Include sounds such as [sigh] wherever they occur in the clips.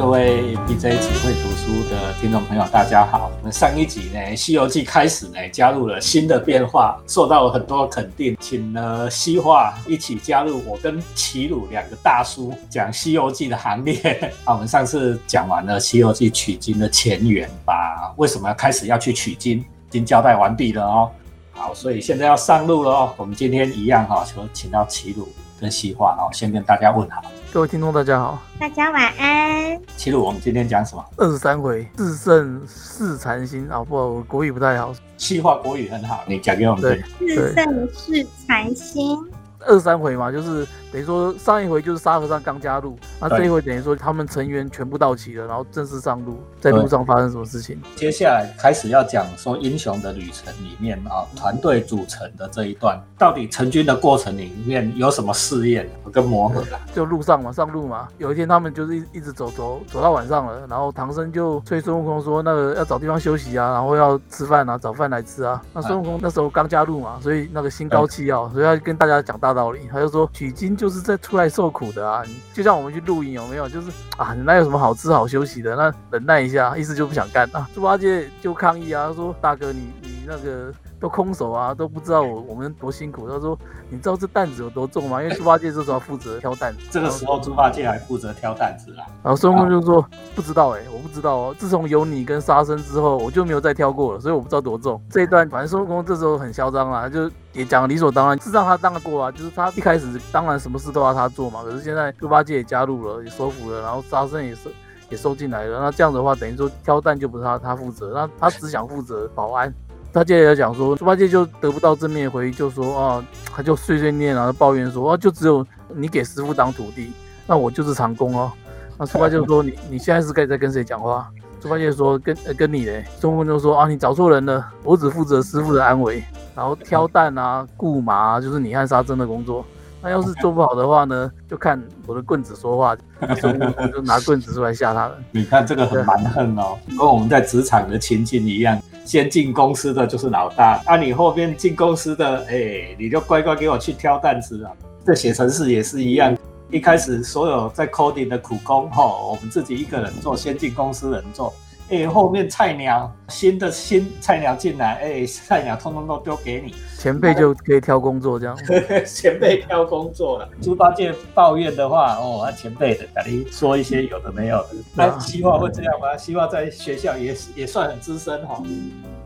各位 BJ 只会读书的听众朋友，大家好。我们上一集呢，《西游记》开始呢，加入了新的变化，受到了很多肯定，请了西化一起加入我跟齐鲁两个大叔讲《西游记》的行列。啊，我们上次讲完了《西游记》取经的前缘，把为什么开始要去取经，已经交代完毕了哦。好，所以现在要上路了哦。我们今天一样哈，就请到齐鲁跟细化哦，先跟大家问好。各位听众，大家好。大家晚安。其实，我们今天讲什么？二十三回，四胜是禅心啊！不，我国语不太好。细化国语很好，你讲给我们听。四圣四禅心。二三回嘛，就是等于说上一回就是沙和尚刚加入，那这一回等于说他们成员全部到齐了，然后正式上路，在路上发生什么事情？接下来开始要讲说英雄的旅程里面啊，团队组成的这一段，到底成军的过程里面有什么试验跟磨合啊？[laughs] 就路上嘛，上路嘛。有一天他们就是一一直走走走到晚上了，然后唐僧就催孙悟空说那个要找地方休息啊，然后要吃饭啊，找饭来吃啊。那孙悟空那时候刚加入嘛，所以那个心高气傲，所以要跟大家讲大。道理，他就说取经就是在出来受苦的啊，就像我们去露营有没有？就是啊，那有什么好吃好休息的？那忍耐一下，意思就不想干啊。猪八戒就抗议啊，他说大哥你你那个。都空手啊，都不知道我我们多辛苦。他说：“你知道这担子有多重吗？”因为猪八戒这时候负责挑担子。这个时候猪八戒还负责挑担子啊。然后孙悟空就说：“不知道哎，我不知道哦。自从有你跟沙僧之后，我就没有再挑过了，所以我不知道多重。”这一段反正孙悟空这时候很嚣张啊，就也讲理所当然，是让他当得过啊。就是他一开始当然什么事都要他做嘛，可是现在猪八戒也加入了，也收服了，然后沙僧也是也收进来了。那这样的话，等于说挑担就不是他他负责，那他只想负责保安。他接着讲说，猪八戒就得不到正面回应，就说啊，他就碎碎念然后，抱怨说啊，就只有你给师傅当徒弟，那我就是长工哦。那猪八戒就说你你现在是该在跟谁讲话？猪八戒说跟呃跟你嘞。孙悟空就说啊，你找错人了，我只负责师傅的安危，然后挑担啊、雇马，就是你和沙僧的工作。那要是做不好的话呢，就看我的棍子说话。孙悟空就拿棍子出来吓他们。[laughs] 你看这个很蛮横哦，跟我们在职场的情景一样。先进公司的就是老大，那你后边进公司的，哎，你就乖乖给我去挑担子啊。这写程式也是一样，一开始所有在 coding 的苦工，哈，我们自己一个人做，先进公司人做。哎，后面菜鸟新的新菜鸟进来，哎，菜鸟通通都丢给你，前辈就可以挑工作这样。[laughs] 前辈挑工作了。猪八戒抱怨的话，哦，前辈的，赶紧说一些有的没有的。那希望会这样吗？希望在学校也也算很资深哈。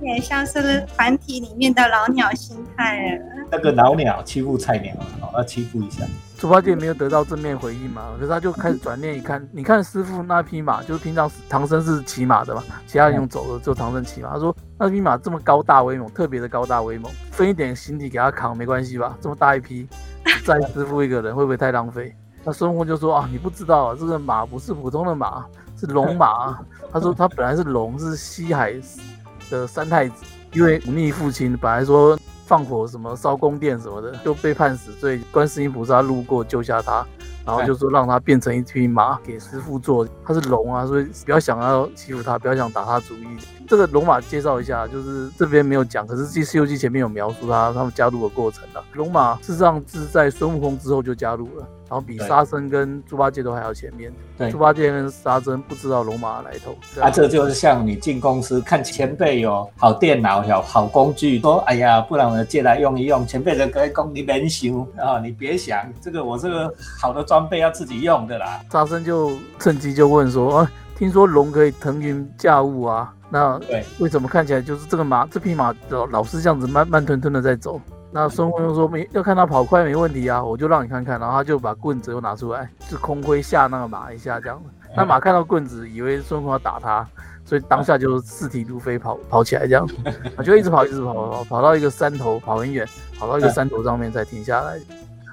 也像是团体里面的老鸟心态那个老鸟欺负菜鸟，要欺负一下。猪八戒没有得到正面回应嘛，可是他就开始转念一看，你看师傅那匹马，就是平常唐僧是骑马的嘛，其他人用走的，就唐僧骑马。他说那匹马这么高大威猛，特别的高大威猛，分一点行李给他扛没关系吧？这么大一匹，再师傅一个人会不会太浪费？那孙悟空就说啊，你不知道啊，这个马不是普通的马，是龙马。他说他本来是龙，是西海的三太子，因为忤逆父亲，本来说。放火什么烧宫殿什么的，就被判死罪。观世音菩萨路过救下他，然后就说让他变成一匹马给师傅做。他是龙啊，所以不要想要欺负他，不要想打他主意。这个龙马介绍一下，就是这边没有讲，可是《西西游记》前面有描述他他们加入的过程了。龙马事实上是在孙悟空之后就加入了。然后比沙僧跟猪八戒都还要前面。对，猪八戒跟沙僧不知道龙马来头。啊，这就是像你进公司看前辈有好电脑、有好工具，说哎呀，不然我借来用一用。前辈的跟讲你别想啊，你别想，这个我这个好的装备要自己用的啦。沙僧就趁机就问说啊，听说龙可以腾云驾雾啊，那为什么看起来就是这个马这匹马老老是这样子慢慢吞吞的在走？那孙悟空说没要看他跑快没问题啊，我就让你看看，然后他就把棍子又拿出来，就空挥吓那个马一下这样子。那马看到棍子，以为孙悟空要打他，所以当下就四蹄如飞跑跑起来这样子，就一直跑一直跑跑跑到一个山头，跑很远，跑到一个山头上面才停下来。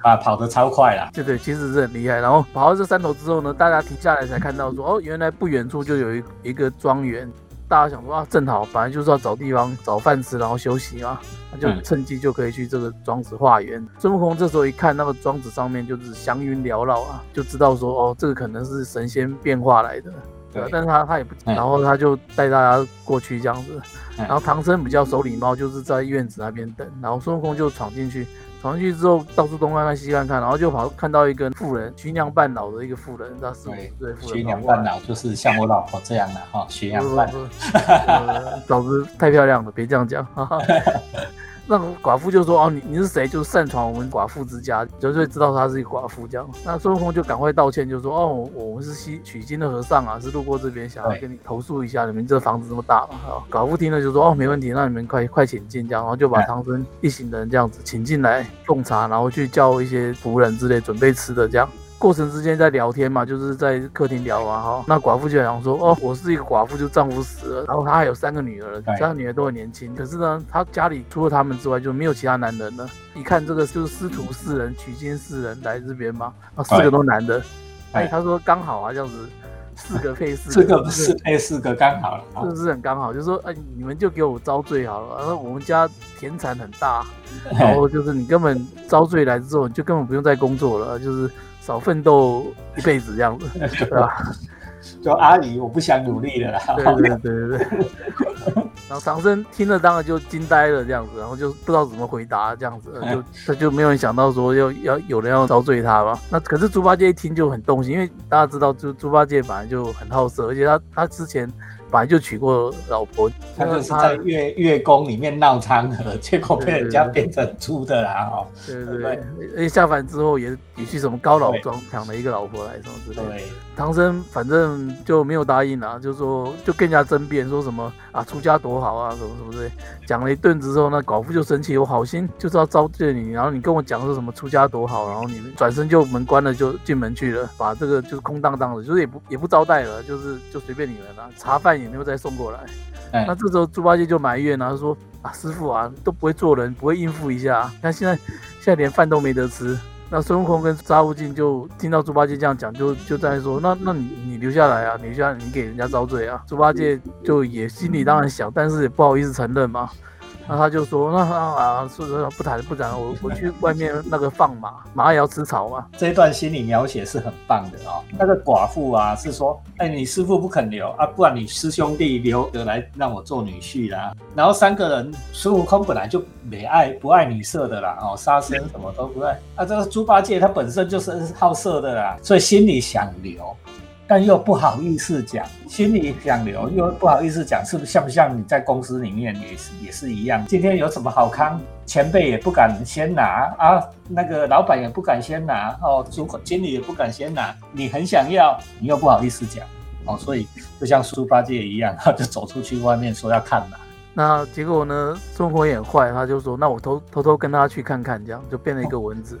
啊，跑得超快啦！对对，其实是很厉害。然后跑到这山头之后呢，大家停下来才看到说，哦，原来不远处就有一一个庄园。大家想说啊，正好本来就是要找地方找饭吃，然后休息嘛，那就趁机就可以去这个庄子化缘。孙悟空这时候一看那个庄子上面就是祥云缭绕啊，就知道说哦，这个可能是神仙变化来的。对，但是他他也不，然后他就带大家过去这样子。然后唐僧比较守礼貌，就是在院子那边等。然后孙悟空就闯进去。跑上去之后到处东看看西看看，然后就跑看到一个妇人，徐娘半老的一个妇人，她四五十岁妇人，徐娘半老就是像我老婆这样的哈，徐娘半老，嫂子太漂亮了，别这样讲。那寡妇就说：“哦，你你是谁？就是擅闯我们寡妇之家，就会知道她是一个寡妇这样。”那孙悟空就赶快道歉，就说：“哦，我们是西取经的和尚啊，是路过这边，想要跟你投诉一下，你们这房子这么大嘛。”寡妇听了就说：“哦，没问题，那你们快快请进。”这样，然后就把唐僧一行人这样子请进来奉茶，然后去叫一些仆人之类准备吃的这样。过程之间在聊天嘛，就是在客厅聊啊哈。那寡妇就想说，哦，我是一个寡妇，就丈夫死了，然后她还有三个女儿，三个女儿都很年轻。可是呢，她家里除了他们之外就没有其他男人了。一看这个就是师徒四人，取经四人来这边嘛，啊，四个都男的。哎，他说刚好啊，这样子四个配四，[laughs] 四个四配四个刚好了，是不是很刚好？就说哎，你们就给我遭罪好了。然后我们家田产很大，[laughs] 然后就是你根本遭罪来之后，你就根本不用再工作了，就是。少奋斗一辈子这样子，[laughs] 对吧？就阿姨，我不想努力了啦。对对对对对。[laughs] 然后唐僧听了当然就惊呆了这样子，然后就不知道怎么回答这样子，[laughs] 就他就没有人想到说要要有人要遭罪他吧？那可是猪八戒一听就很动心，因为大家知道，就猪八戒本来就很好色，而且他他之前。本来就娶过老婆，他就是在月月宫里面闹嫦娥，结果被人家变成猪的啦！哦，对对对，而且下凡之后也也去什么高老庄抢了一个老婆来什么之类的。唐僧反正就没有答应啊，就说就更加争辩，说什么啊出家多好啊，什么什么之类，讲了一顿之后，那寡妇就生气，我好心就是要招罪你，然后你跟我讲说什么出家多好，然后你转身就门关了就进门去了，把这个就是空荡荡的，就是也不也不招待了，就是就随便你们了，茶饭。也没有再送过来，那这时候猪八戒就埋怨啊，说啊师傅啊都不会做人，不会应付一下，看现在现在连饭都没得吃。那孙悟空跟沙悟净就听到猪八戒这样讲，就就在说，那那你你留下来啊，留下你给人家遭罪啊。猪八戒就也心里当然想，但是也不好意思承认嘛。那他就说，那啊，说说不谈不谈，我我去外面那个放马，马也要吃草嘛。这一段心理描写是很棒的哦。那个寡妇啊，是说，哎，你师傅不肯留啊，不然你师兄弟留得来让我做女婿啦。然后三个人，孙悟空本来就没爱不爱女色的啦，哦，杀生什么都不爱。啊，这个猪八戒他本身就是好色的啦，所以心里想留。但又不好意思讲，心里想留，又不好意思讲，是不是像不像你在公司里面也是也是一样？今天有什么好康，前辈也不敢先拿啊，那个老板也不敢先拿哦，主管经理也不敢先拿，你很想要，你又不好意思讲哦，所以就像猪八戒一样，他就走出去外面说要看嘛。那结果呢，孙悟空也坏，他就说那我偷偷偷跟他去看看，这样就变了一个蚊子。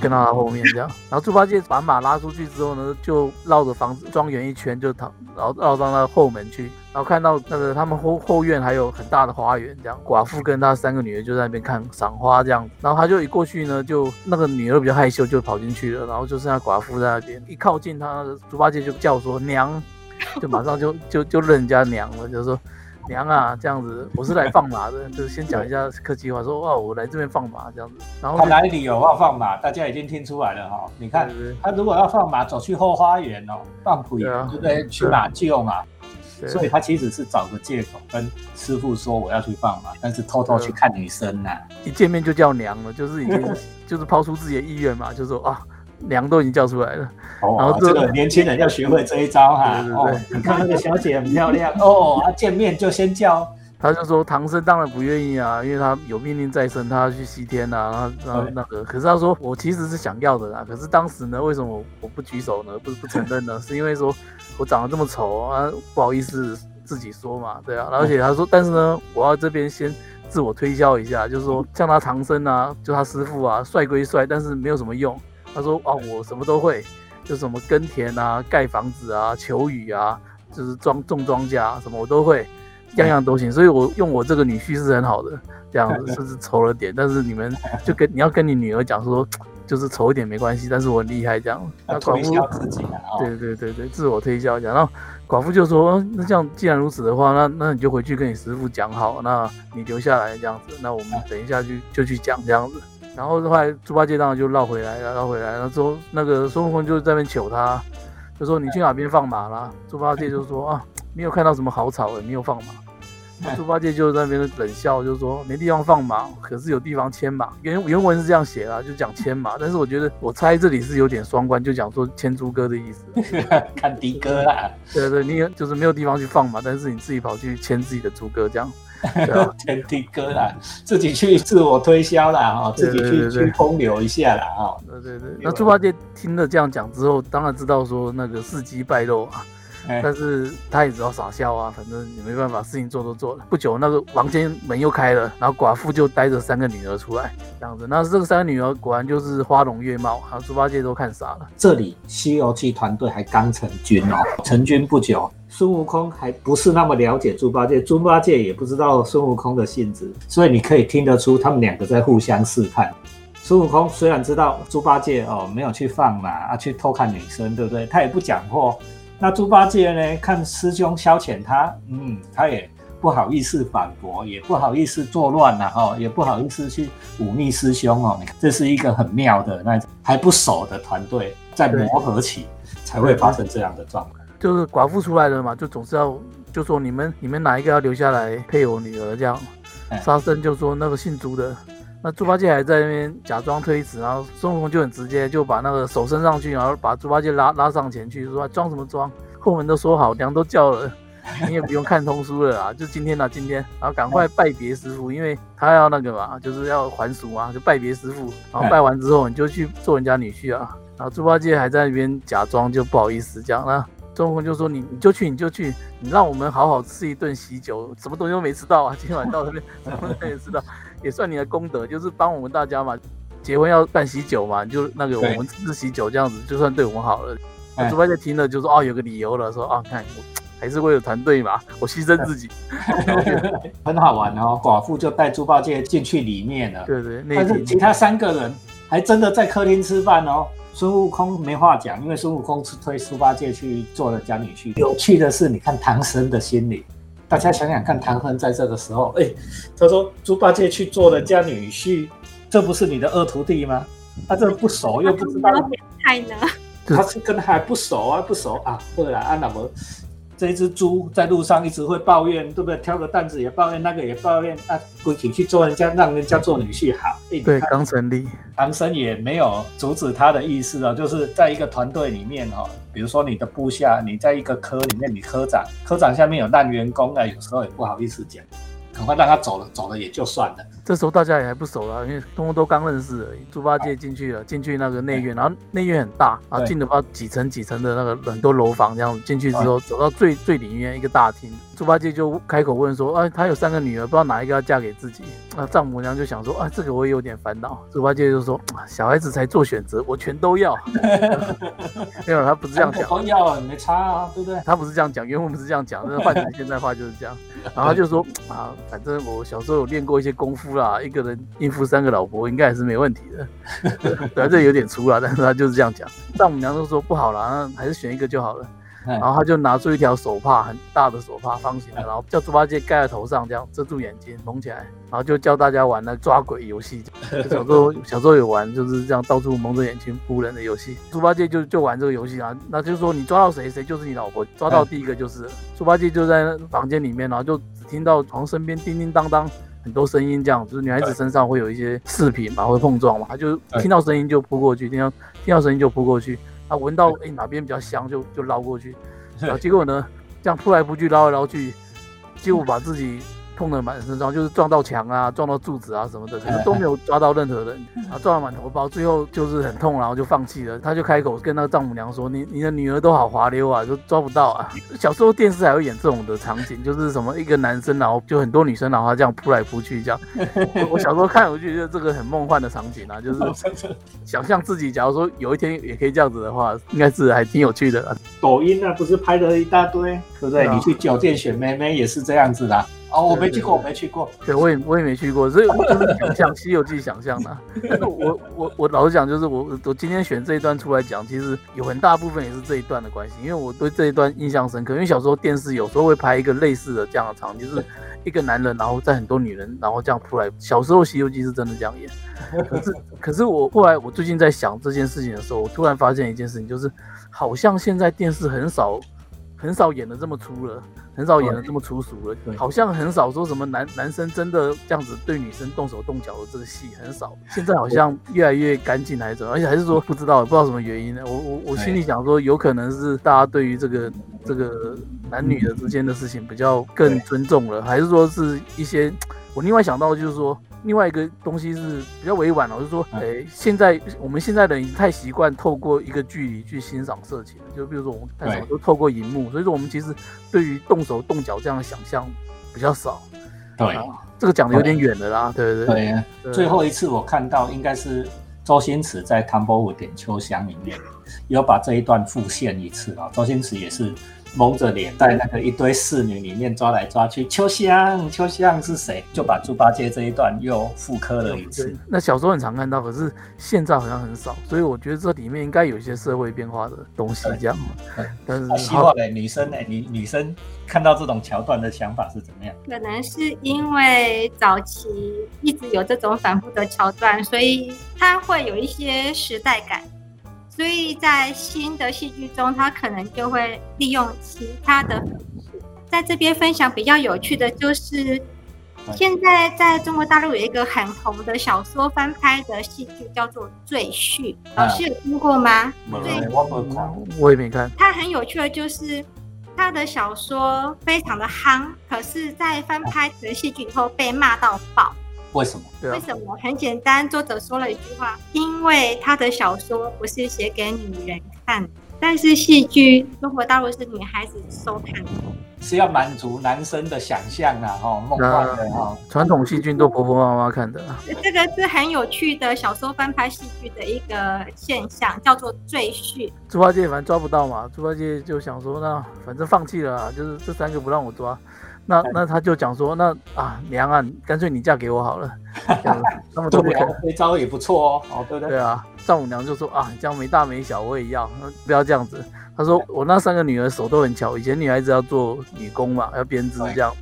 跟到他后面这样，然后猪八戒把马拉出去之后呢，就绕着房子庄园一圈，就逃，然后绕到那后门去，然后看到那个他们后后院还有很大的花园，这样寡妇跟他三个女儿就在那边看赏花这样，然后他就一过去呢，就那个女儿比较害羞，就跑进去了，然后就剩下寡妇在那边，一靠近他，猪八戒就叫说娘，就马上就 [laughs] 就就认人家娘了，就说。娘啊，这样子，我是来放马的，[laughs] 就是先讲一下客气话，说哇，我来这边放马这样子。然后他哪里理由要放马？大家已经听出来了哈。你看，他如果要放马，走去后花园哦，放虎，对不对？去马厩嘛。所以他其实是找个借口跟师傅说我要去放马，但是偷偷去看女生呐。一见面就叫娘了，就是已经 [laughs] 就是抛出自己的意愿嘛，就说啊。娘都已经叫出来了，然后这个年轻人要学会这一招哈。哦，你看那个小姐很漂亮哦，啊，见面就先叫。他就说唐僧当然不愿意啊，因为他有命令在身，他要去西天呐，然后那个，可是他说我其实是想要的啦，可是当时呢，为什么我不举手呢？不不承认呢？[laughs] 是因为说我长得这么丑啊，不好意思自己说嘛，对啊。而且他说，但是呢，我要这边先自我推销一下，就是说像他唐僧啊，就他师傅啊，帅归帅，但是没有什么用。他说：“哦，我什么都会，就什么耕田啊、盖房子啊、求雨啊，就是庄种庄稼什么我都会，样样都行。所以我用我这个女婿是很好的，这样子甚至丑了点，但是你们就跟你要跟你女儿讲说，就是丑一点没关系，但是我很厉害这样。那寡妇自己对对对对，自我推销讲。然后寡妇就说：那这样既然如此的话，那那你就回去跟你师傅讲好，那你留下来这样子，那我们等一下就就去讲这样子。”然后后来猪八戒当然就绕回来了，绕回来，然后之后那个孙悟空就在那边求他，就说你去哪边放马啦？猪八戒就说啊，没有看到什么好草，也没有放马。猪八戒就在那边冷笑，就说没地方放马，可是有地方牵马。原原文是这样写啦，就讲牵马，但是我觉得我猜这里是有点双关，就讲说牵猪哥的意思。[laughs] 看的哥啦，对对，你就是没有地方去放马，但是你自己跑去牵自己的猪哥这样。看的 [laughs] 哥啦，自己去自我推销啦，哈，自己去去风流一下啦，哈。对对对，那猪八戒听了这样讲之后，当然知道说那个事机败露啊。但是他也只好傻笑啊，反正也没办法，事情做都做了。不久，那个房间门又开了，然后寡妇就带着三个女儿出来，这样子。那这个三个女儿果然就是花容月貌，还有猪八戒都看傻了。这里《西游记》团队还刚成军哦，成军不久，孙悟空还不是那么了解猪八戒，猪八戒也不知道孙悟空的性质，所以你可以听得出他们两个在互相试探。孙悟空虽然知道猪八戒哦没有去放马啊，去偷看女生，对不对？他也不讲破。那猪八戒呢？看师兄消遣他，嗯，他也不好意思反驳，也不好意思作乱呐，哦，也不好意思去忤逆师兄哦。你看，这是一个很妙的那还不熟的团队在磨合起，才会发生这样的状况。就是寡妇出来了嘛，就总是要就说你们你们哪一个要留下来配我女儿这样。沙僧就说那个姓朱的。那猪八戒还在那边假装推辞，然后孙悟空就很直接，就把那个手伸上去，然后把猪八戒拉拉上前去，说装什么装？后门都说好，娘都叫了，[laughs] 你也不用看通书了啊，就今天呐，今天，然后赶快拜别师傅，因为他要那个嘛，就是要还俗嘛，就拜别师傅。然后拜完之后，你就去做人家女婿啊。然后猪八戒还在那边假装就不好意思这样，那孙悟空就说你你就去你就去，你让我们好好吃一顿喜酒，什么东西都没吃到啊，今晚到这边 [laughs] 什么都没吃到。也算你的功德，就是帮我们大家嘛，结婚要办喜酒嘛，就那个我们吃喜酒这样子，就算对我们好了。猪八戒听了就说哦，有个理由了，说啊，看还是为了团队嘛，我牺牲自己，[laughs] 很好玩哦。寡妇就带猪八戒进去里面了，对对。但是其他三个人还真的在客厅吃饭哦。孙悟空没话讲，因为孙悟空是推猪八戒去做了假女婿。有趣的是，你看唐僧的心里。大家想想看，唐僧在这个时候，哎，他说猪八戒去做了家女婿，这不是你的二徒弟吗？他这不熟又不知道，太呢？他是跟还不熟啊，不熟啊，对啊，啊那么。这一只猪在路上一直会抱怨，对不对？挑个担子也抱怨，那个也抱怨啊，归请去做人家，让人家做女婿好。对，刚成立，唐僧也没有阻止他的意思哦，就是在一个团队里面哈，比如说你的部下，你在一个科里面，你科长，科长下面有烂员工啊，有时候也不好意思讲。赶快让他走了，走了也就算了。这时候大家也还不熟了，因为通通都刚认识而已。猪八戒进去了，进去那个内院，然后内院很大，然后进的话几层几层的那个很多楼房这样子。进去之后，走到最最里面一个大厅，猪八戒就开口问说：“啊，他有三个女儿，不知道哪一个要嫁给自己。”那丈母娘就想说：“啊，这个我也有点烦恼。”猪八戒就说：“小孩子才做选择，我全都要。[laughs] ”没有，他不是这样讲。都要啊，没差啊，对不对？他不是这样讲，原文不是这样讲，那换成现在话就是这样。然后他就说：“啊。”反正我小时候有练过一些功夫啦，一个人应付三个老婆应该还是没问题的。对，这有点粗了，但是他就是这样讲。丈母娘都说不好了，还是选一个就好了。然后他就拿出一条手帕，很大的手帕，方形的，然后叫猪八戒盖在头上，这样遮住眼睛，蒙起来，然后就教大家玩那抓鬼游戏。小时候小时候有玩，就是这样到处蒙着眼睛扑人的游戏。猪八戒就就玩这个游戏啊，那就是说你抓到谁，谁就是你老婆，抓到第一个就是。猪八戒就在房间里面，然后就只听到床身边叮叮当当很多声音，这样就是女孩子身上会有一些饰品嘛，会碰撞嘛，她就听到声音就扑过去，听到听到声音就扑过去。她闻到哎哪边比较香，就就捞过去，[laughs] 然后结果呢，这样扑来扑去捞来捞去，[laughs] 结果把自己。痛的满身伤，就是撞到墙啊，撞到柱子啊什么的，可是都没有抓到任何人，啊，撞了满头包，最后就是很痛，然后就放弃了。他就开口跟那个丈母娘说：“你你的女儿都好滑溜啊，就抓不到啊。”小时候电视还会演这种的场景，就是什么一个男生，然后就很多女生，然后这样扑来扑去这样。[laughs] 我小时候看，我就觉得这个很梦幻的场景啊，就是想象自己，假如说有一天也可以这样子的话，应该是还挺有趣的。抖音啊，不是拍了一大堆，对不对？你去酒店选妹妹也是这样子的。哦，我没去过，我没去过。对，我也我也没去过，所以我就是想象《西游记》想象的。[laughs] 我我我老实讲，就是我我今天选这一段出来讲，其实有很大部分也是这一段的关系，因为我对这一段印象深刻。因为小时候电视有时候会拍一个类似的这样的场景，就是一个男人，然后在很多女人，然后这样扑来。小时候《西游记》是真的这样演。可是可是我后来我最近在想这件事情的时候，我突然发现一件事情，就是好像现在电视很少。很少演的这么粗了，很少演的这么粗俗了，好像很少说什么男男生真的这样子对女生动手动脚的这个戏很少。现在好像越来越干净来着，而且还是说不知道不知道什么原因呢？我我我心里想说，有可能是大家对于这个这个男女的之间的事情比较更尊重了，还是说是一些我另外想到就是说。另外一个东西是比较委婉了，就是说，哎，现在我们现在的人太习惯透过一个距离去欣赏色情，就比如说我们太少都透过荧幕，所以说我们其实对于动手动脚这样的想象比较少。对，这个讲的有点远了啦。对对对。对，最后一次我看到应该是周星驰在《唐伯虎点秋香》里面有把这一段复现一次啊，周星驰也是。蒙着脸，在那个一堆侍女里面抓来抓去。秋香，秋香是谁？就把猪八戒这一段又复刻了一次。那小时候很常看到，可是现在好像很少。所以我觉得这里面应该有一些社会变化的东西，这样。[laughs] 但是希望嘞，女生嘞，女女生看到这种桥段的想法是怎么样？可能是因为早期一直有这种反复的桥段，所以它会有一些时代感。所以在新的戏剧中，他可能就会利用其他的方式。在这边分享比较有趣的就是，现在在中国大陆有一个很红的小说翻拍的戏剧，叫做《赘婿》，老师有听过吗？对，我我也没看。它很有趣的就是，他的小说非常的夯，可是，在翻拍成戏剧以后被骂到爆。为什么？为什么？很简单，作者说了一句话：因为他的小说不是写给女人看，但是戏剧中国大陆是女孩子收看的，是要满足男生的想象啊，哈，梦幻的哈。传统戏剧都婆婆妈妈看的。这个是很有趣的小说翻拍戏剧的一个现象，叫做赘婿。猪八戒反正抓不到嘛，猪八戒就想说，那反正放弃了，就是这三个不让我抓。那那他就讲说，那啊娘啊，干脆你嫁给我好了。那么丈母娘这招也不错哦，哦对不对？对啊，丈母娘就说啊，这样没大没小我也要，不要这样子。他说我那三个女儿手都很巧，以前女孩子要做女工嘛，要编织这样，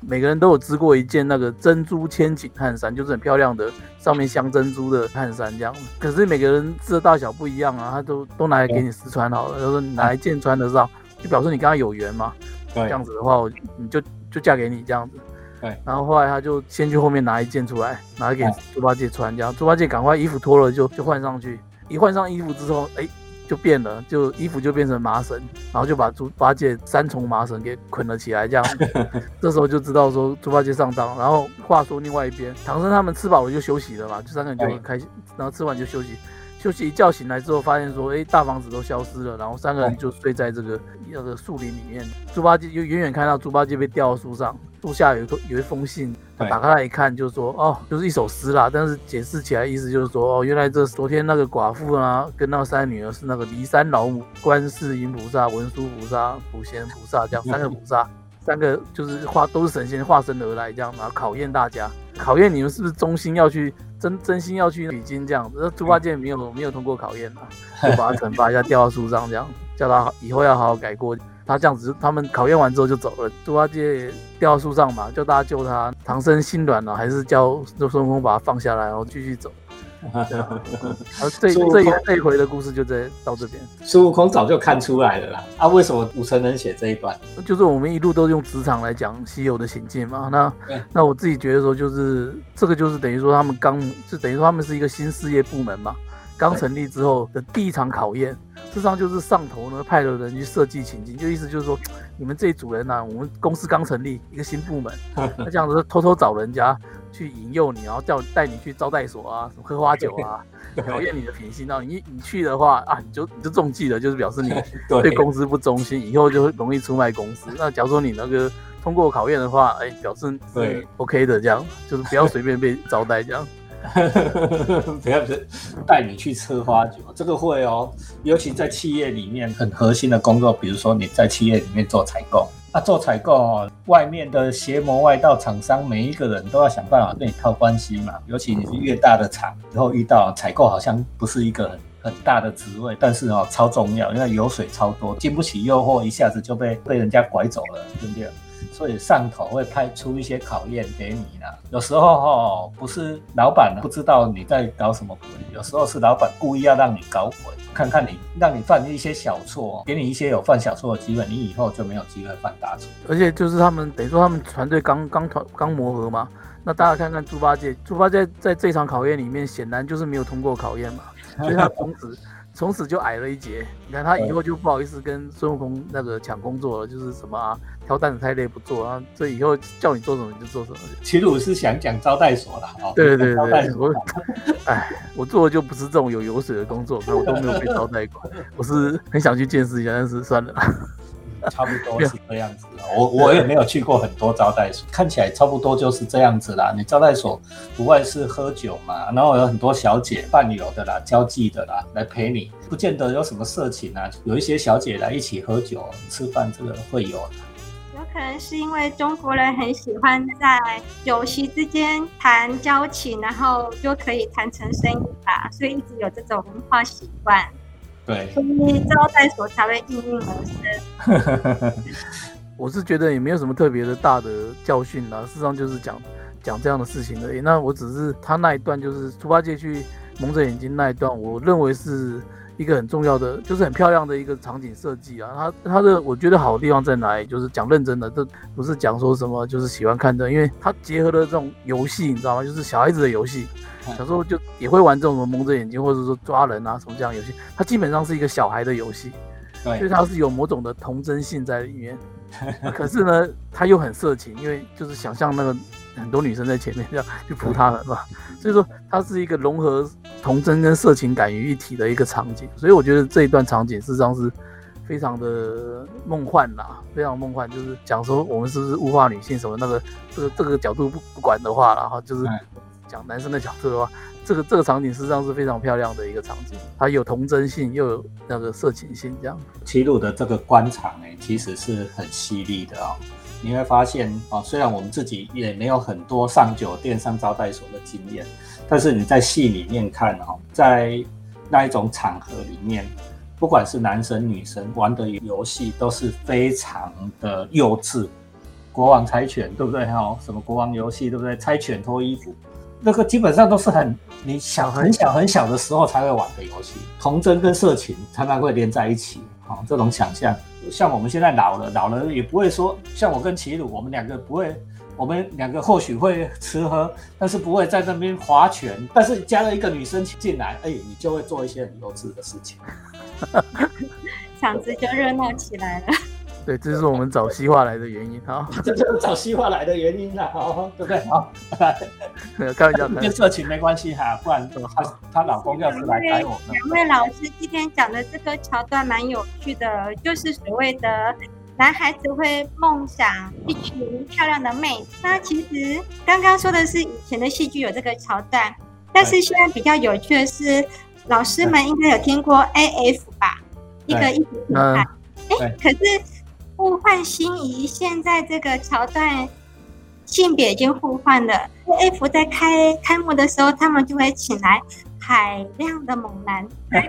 每个人都有织过一件那个珍珠千锦汗衫，就是很漂亮的，上面镶珍珠的汗衫这样。可是每个人织的大小不一样啊，他都都拿来给你试穿好了，他说哪一件穿得上，就表示你跟他有缘嘛。这样子的话，我你就。就嫁给你这样子，对。然后后来他就先去后面拿一件出来，拿给猪八戒穿，这样猪八戒赶快衣服脱了就就换上去，一换上衣服之后，哎，就变了，就衣服就变成麻绳，然后就把猪八戒三重麻绳给捆了起来，这样。[laughs] 这时候就知道说猪八戒上当。然后话说另外一边，唐僧他们吃饱了就休息了嘛，就三个人就很开心，然后吃完就休息。休息一觉醒来之后，发现说，哎，大房子都消失了，然后三个人就睡在这个那个树林里面。猪八戒就远远看到猪八戒被吊到树上，树下有一个有一封信，打开来一看，就说，哦，就是一首诗啦。但是解释起来意思就是说，哦，原来这昨天那个寡妇啊，跟那三女儿是那个骊山老母、观世音菩萨、文殊菩萨、普贤菩萨这样三个菩萨，三个就是化都是神仙化身而来这样，然后考验大家，考验你们是不是忠心要去。真真心要去取经这样，那猪八戒没有没有通过考验嘛，就把他惩罚一下，吊到树上这样，叫他以后要好好改过。他这样子，他们考验完之后就走了。猪八戒掉到树上嘛，叫大家救他。唐僧心软了，还是叫孙悟空把他放下来，然后继续走。[laughs] 啊，这这一这一回的故事就在到这边。孙悟空早就看出来了啦。啊，为什么武成能写这一段？就是我们一路都用职场来讲西游的行径嘛。那那我自己觉得说，就是这个就是等于说他们刚，就等于说他们是一个新事业部门嘛，刚成立之后的第一场考验。事实上就是上头呢派了人去设计情境，就意思就是说，你们这一组人呢，我们公司刚成立一个新部门，[laughs] 那这样子偷偷找人家。去引诱你，然后叫带你去招待所啊，什么喝花酒啊，[laughs] 考验你的品性。然后你你去的话啊，你就你就中计了，就是表示你 [laughs] 对公司不忠心，以后就会容易出卖公司。那假如说你那个通过考验的话，哎，表示对 OK 的，这样就是不要随便被招待这样。[laughs] 不要带你去吃花酒，这个会哦，尤其在企业里面很核心的工作，比如说你在企业里面做采购。啊，做采购哦，外面的邪魔外道厂商，每一个人都要想办法跟你套关系嘛。尤其你是越大的厂，然后遇到采购，好像不是一个很很大的职位，但是哦超重要，因为油水超多，经不起诱惑，一下子就被被人家拐走了，对不对？所以上头会派出一些考验给你啦。有时候哈，不是老板不知道你在搞什么鬼，有时候是老板故意要让你搞鬼，看看你，让你犯一些小错，给你一些有犯小错的机会，你以后就没有机会犯大错。而且就是他们等于说他们团队刚刚团刚磨合嘛，那大家看看猪八戒，猪八戒在这场考验里面显然就是没有通过考验嘛，所以他从此。从此就矮了一截，你看他以后就不好意思跟孙悟空那个抢工作了，就是什么啊，挑担子太累不做啊，所以以后叫你做什么你就做什么。其实我是想讲招待所了，哦，对对对对，我，[laughs] 哎，我做的就不是这种有油水的工作，所以我都没有被招待过。我是很想去见识一下，但是算了。差不多是这样子，我我也没有去过很多招待所，看起来差不多就是这样子啦。你招待所不外是喝酒嘛，然后有很多小姐伴游的啦、交际的啦来陪你，不见得有什么色情啊。有一些小姐来一起喝酒吃饭，这个会有。有可能是因为中国人很喜欢在酒席之间谈交情，然后就可以谈成生意吧，所以一直有这种文化习惯。对，招待所才会应运而生。[laughs] 我是觉得也没有什么特别的大的教训啦，事实上就是讲讲这样的事情而已。那我只是他那一段就是猪八戒去蒙着眼睛那一段，我认为是一个很重要的，就是很漂亮的一个场景设计啊。它它的我觉得好的地方在哪里？就是讲认真的，这不是讲说什么，就是喜欢看的，因为它结合了这种游戏，你知道吗？就是小孩子的游戏。小时候就也会玩这种蒙着眼睛，或者说抓人啊什么这样游戏，它基本上是一个小孩的游戏，所以它是有某种的童真性在里面。可是呢，它又很色情，因为就是想象那个很多女生在前面这样 [laughs] 去扑他们嘛，所以说它是一个融合童真跟色情感于一体的一个场景。所以我觉得这一段场景事实上是非常的梦幻啦，非常梦幻，就是讲说我们是不是物化女性什么那个这个这个角度不不管的话，然后就是。讲男生的角度的话，这个这个场景实际上是非常漂亮的一个场景，它有童真性，又有那个色情性，这样。齐鲁的这个观察呢，其实是很犀利的哦。你会发现啊，虽然我们自己也没有很多上酒店、上招待所的经验，但是你在戏里面看哈，在那一种场合里面，不管是男生女生玩的游戏都是非常的幼稚。国王猜拳，对不对？哈，什么国王游戏，对不对？猜拳脱衣服。那个基本上都是很你小很小很小的时候才会玩的游戏，童真跟色情常常会连在一起。哦，这种想象，像我们现在老了，老了也不会说，像我跟齐鲁，我们两个不会，我们两个或许会吃喝，但是不会在那边划拳。但是加了一个女生进来，哎，你就会做一些很幼稚的事情，[laughs] 场子就热闹起来了。对，这是我们找西化来的原因哈，[laughs] 这就是找西化来的原因啦，好，对不对？好，开玩笑，[laughs] 跟色情没关系哈，不然她她老公要是来逮我。两位老师今天讲的这个桥段蛮有趣的，就是所谓的男孩子会梦想一群漂亮的妹子。那其实刚刚说的是以前的戏剧有这个桥段，但是现在比较有趣的是，老师们应该有听过 A F 吧？一个艺术品牌，哎，可是。互换心仪，现在这个桥段性别已经互换了。F 在开开幕的时候，他们就会请来海量的猛男来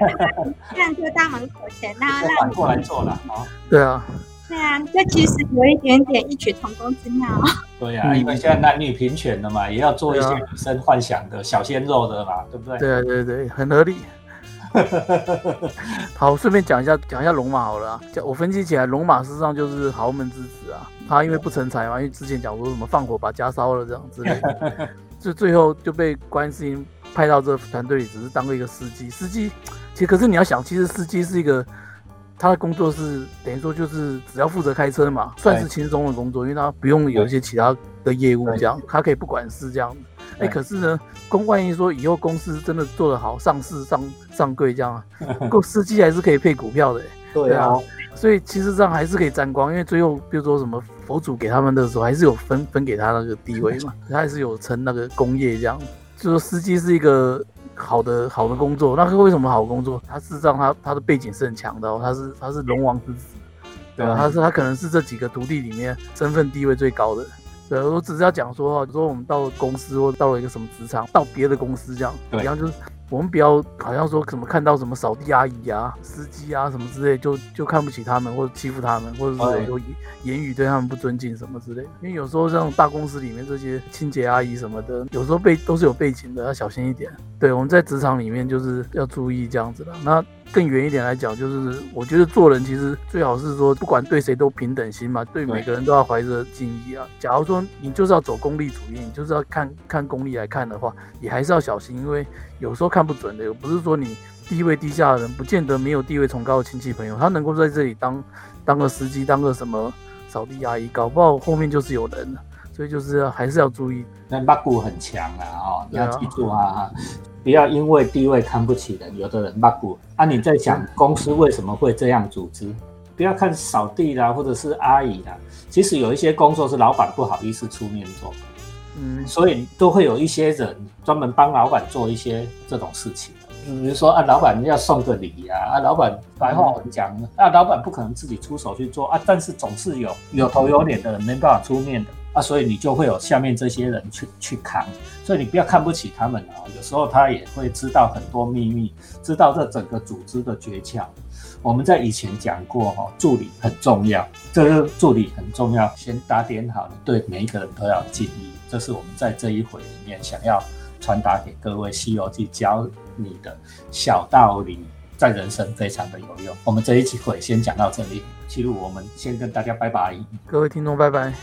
站 [laughs] 在大门口前，那让过来做了啊。对啊，对啊，这其实有一点点异曲同工之妙。[laughs] 对呀，因为现在男女平权了嘛，也要做一些女生幻想的小鲜肉的嘛，对不对？对对对，很合理。[laughs] 好，顺便讲一下，讲一下龙马好了。啊我分析起来，龙马事实上就是豪门之子啊。他因为不成才嘛，因为之前讲说什么放火把家烧了这样之类的，[laughs] 就最后就被观世音派到这团队里，只是当个一个司机。司机其实可是你要想，其实司机是一个他的工作是等于说就是只要负责开车嘛，算是轻松的工作，因为他不用有一些其他的业务这样，他可以不管事这样子。哎，可是呢，公万一说以后公司真的做得好，上市上上柜这样啊，[laughs] 够司机还是可以配股票的。对啊，所以其实这样还是可以沾光，因为最后比如说什么佛祖给他们的时候，还是有分分给他那个地位嘛，他还是有成那个工业这样。就说司机是一个好的好的工作，那是为什么好工作？他事实上他他的背景是很强的哦，他是他是龙王之子，对啊？他是他可能是这几个徒弟里面身份地位最高的。对，我只是要讲说哈，说我们到了公司或到了一个什么职场，到别的公司这样，一样就是我们不要好像说什么看到什么扫地阿姨啊、司机啊什么之类，就就看不起他们，或者欺负他们，或者是有言言语对他们不尊敬什么之类。因为有时候这种大公司里面这些清洁阿姨什么的，有时候背都是有背景的，要小心一点。对，我们在职场里面就是要注意这样子的。那。更远一点来讲，就是我觉得做人其实最好是说，不管对谁都平等心嘛，对每个人都要怀着敬意啊。假如说你就是要走功利主义，你就是要看看功利来看的话，也还是要小心，因为有时候看不准的。不是说你地位低下的人，不见得没有地位崇高的亲戚朋友，他能够在这里当当个司机，当个什么扫地阿姨，搞不好后面就是有人了。所以就是还是要注意。那八股很强啊，哦，你要记住啊。不要因为地位看不起人，有的人八股啊！你在想公司为什么会这样组织？不要看扫地啦，或者是阿姨啦，其实有一些工作是老板不好意思出面做，嗯，所以都会有一些人专门帮老板做一些这种事情。比如说啊，老板要送个礼呀，啊，老板白话文讲，啊，老板不可能自己出手去做啊，但是总是有有头有脸的人没办法出面的。所以你就会有下面这些人去去扛，所以你不要看不起他们啊。有时候他也会知道很多秘密，知道这整个组织的诀窍。我们在以前讲过哈，助理很重要，这个助理很重要，先打点好，对每一个人都要敬意。这是我们在这一回里面想要传达给各位《西游记》教你的小道理，在人生非常的有用。我们这一集会先讲到这里。记录，我们先跟大家拜拜。各位听众，拜拜。